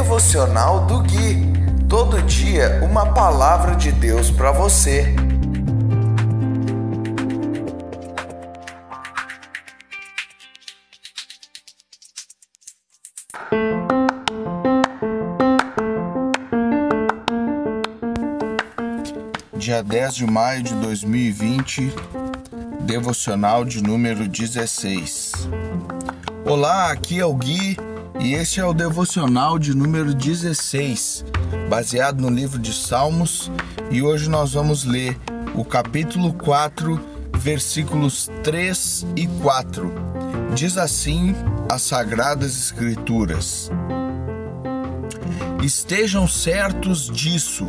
Devocional do Gui. Todo dia uma palavra de Deus para você. Dia 10 de maio de 2020, devocional de número 16. Olá, aqui é o Gui e este é o devocional de número 16, baseado no livro de Salmos, e hoje nós vamos ler o capítulo 4, versículos 3 e 4. Diz assim as Sagradas Escrituras: Estejam certos disso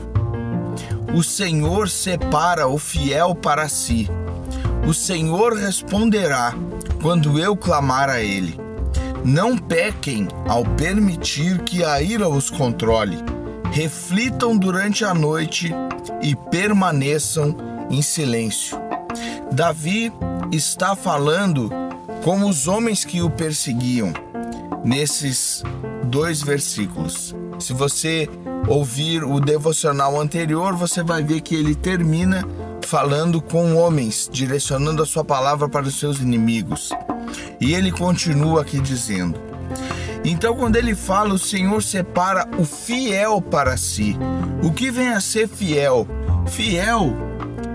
o Senhor separa o fiel para si. O Senhor responderá quando eu clamar a Ele. Não pequem ao permitir que a ira os controle. Reflitam durante a noite e permaneçam em silêncio. Davi está falando como os homens que o perseguiam nesses dois versículos. Se você ouvir o devocional anterior, você vai ver que ele termina falando com homens, direcionando a sua palavra para os seus inimigos. E ele continua aqui dizendo: Então, quando ele fala, o Senhor separa o fiel para si. O que vem a ser fiel? Fiel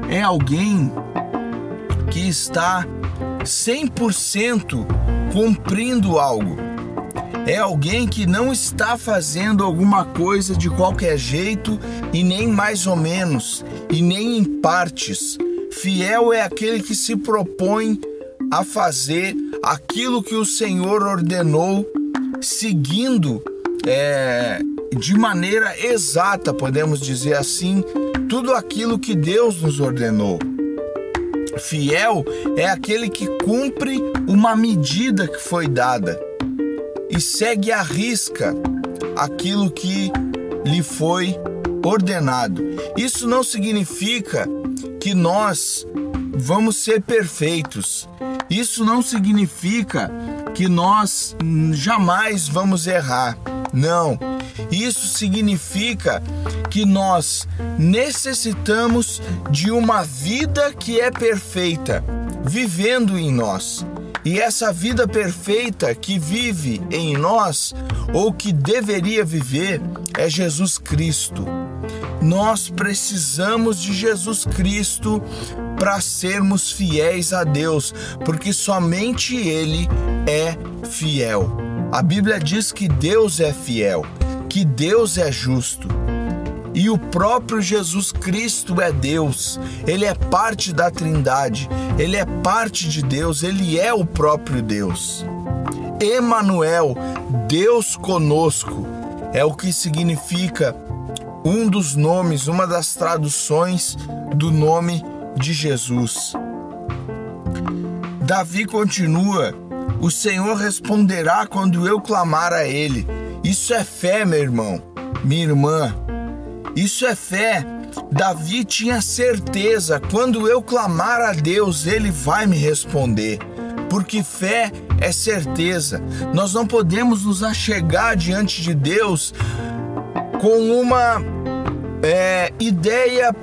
é alguém que está 100% cumprindo algo é alguém que não está fazendo alguma coisa de qualquer jeito e nem mais ou menos, e nem em partes. Fiel é aquele que se propõe a fazer aquilo que o Senhor ordenou, seguindo é, de maneira exata, podemos dizer assim, tudo aquilo que Deus nos ordenou. Fiel é aquele que cumpre uma medida que foi dada e segue à risca aquilo que lhe foi ordenado. Isso não significa que nós vamos ser perfeitos. Isso não significa que nós jamais vamos errar. Não. Isso significa que nós necessitamos de uma vida que é perfeita, vivendo em nós. E essa vida perfeita que vive em nós, ou que deveria viver, é Jesus Cristo. Nós precisamos de Jesus Cristo para sermos fiéis a Deus, porque somente Ele é fiel. A Bíblia diz que Deus é fiel, que Deus é justo. E o próprio Jesus Cristo é Deus, ele é parte da Trindade, ele é parte de Deus, ele é o próprio Deus. Emanuel, Deus conosco, é o que significa um dos nomes, uma das traduções do nome de Jesus. Davi continua: O Senhor responderá quando eu clamar a Ele. Isso é fé, meu irmão, minha irmã. Isso é fé. Davi tinha certeza: quando eu clamar a Deus, ele vai me responder. Porque fé é certeza. Nós não podemos nos achegar diante de Deus com uma é, ideia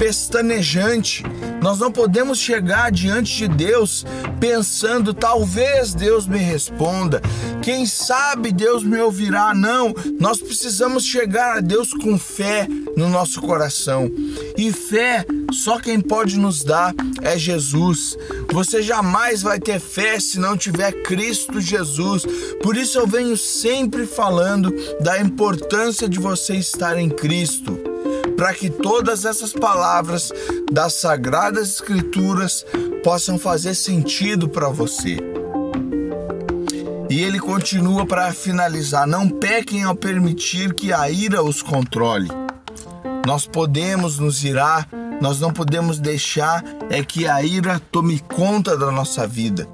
pestanejante. Nós não podemos chegar diante de Deus pensando, talvez Deus me responda, quem sabe Deus me ouvirá. Não, nós precisamos chegar a Deus com fé no nosso coração. E fé, só quem pode nos dar é Jesus. Você jamais vai ter fé se não tiver Cristo Jesus. Por isso eu venho sempre falando da importância de você estar em Cristo para que todas essas palavras das Sagradas Escrituras possam fazer sentido para você. E ele continua para finalizar: não pequem ao permitir que a ira os controle. Nós podemos nos irar, nós não podemos deixar é que a ira tome conta da nossa vida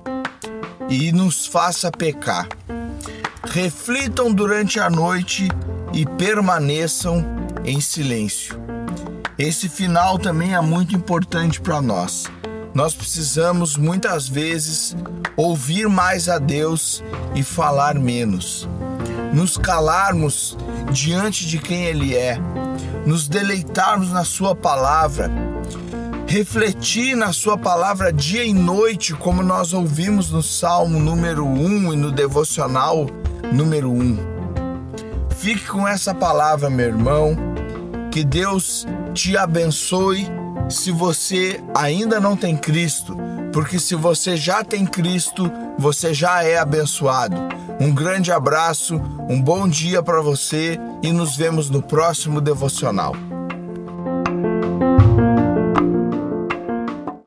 e nos faça pecar. Reflitam durante a noite e permaneçam em silêncio. Esse final também é muito importante para nós. Nós precisamos muitas vezes ouvir mais a Deus e falar menos. nos calarmos diante de quem Ele é, nos deleitarmos na Sua palavra, refletir na Sua palavra dia e noite, como nós ouvimos no Salmo número 1 e no devocional número 1. Fique com essa palavra, meu irmão. Que Deus te abençoe se você ainda não tem Cristo, porque se você já tem Cristo, você já é abençoado. Um grande abraço, um bom dia para você e nos vemos no próximo devocional.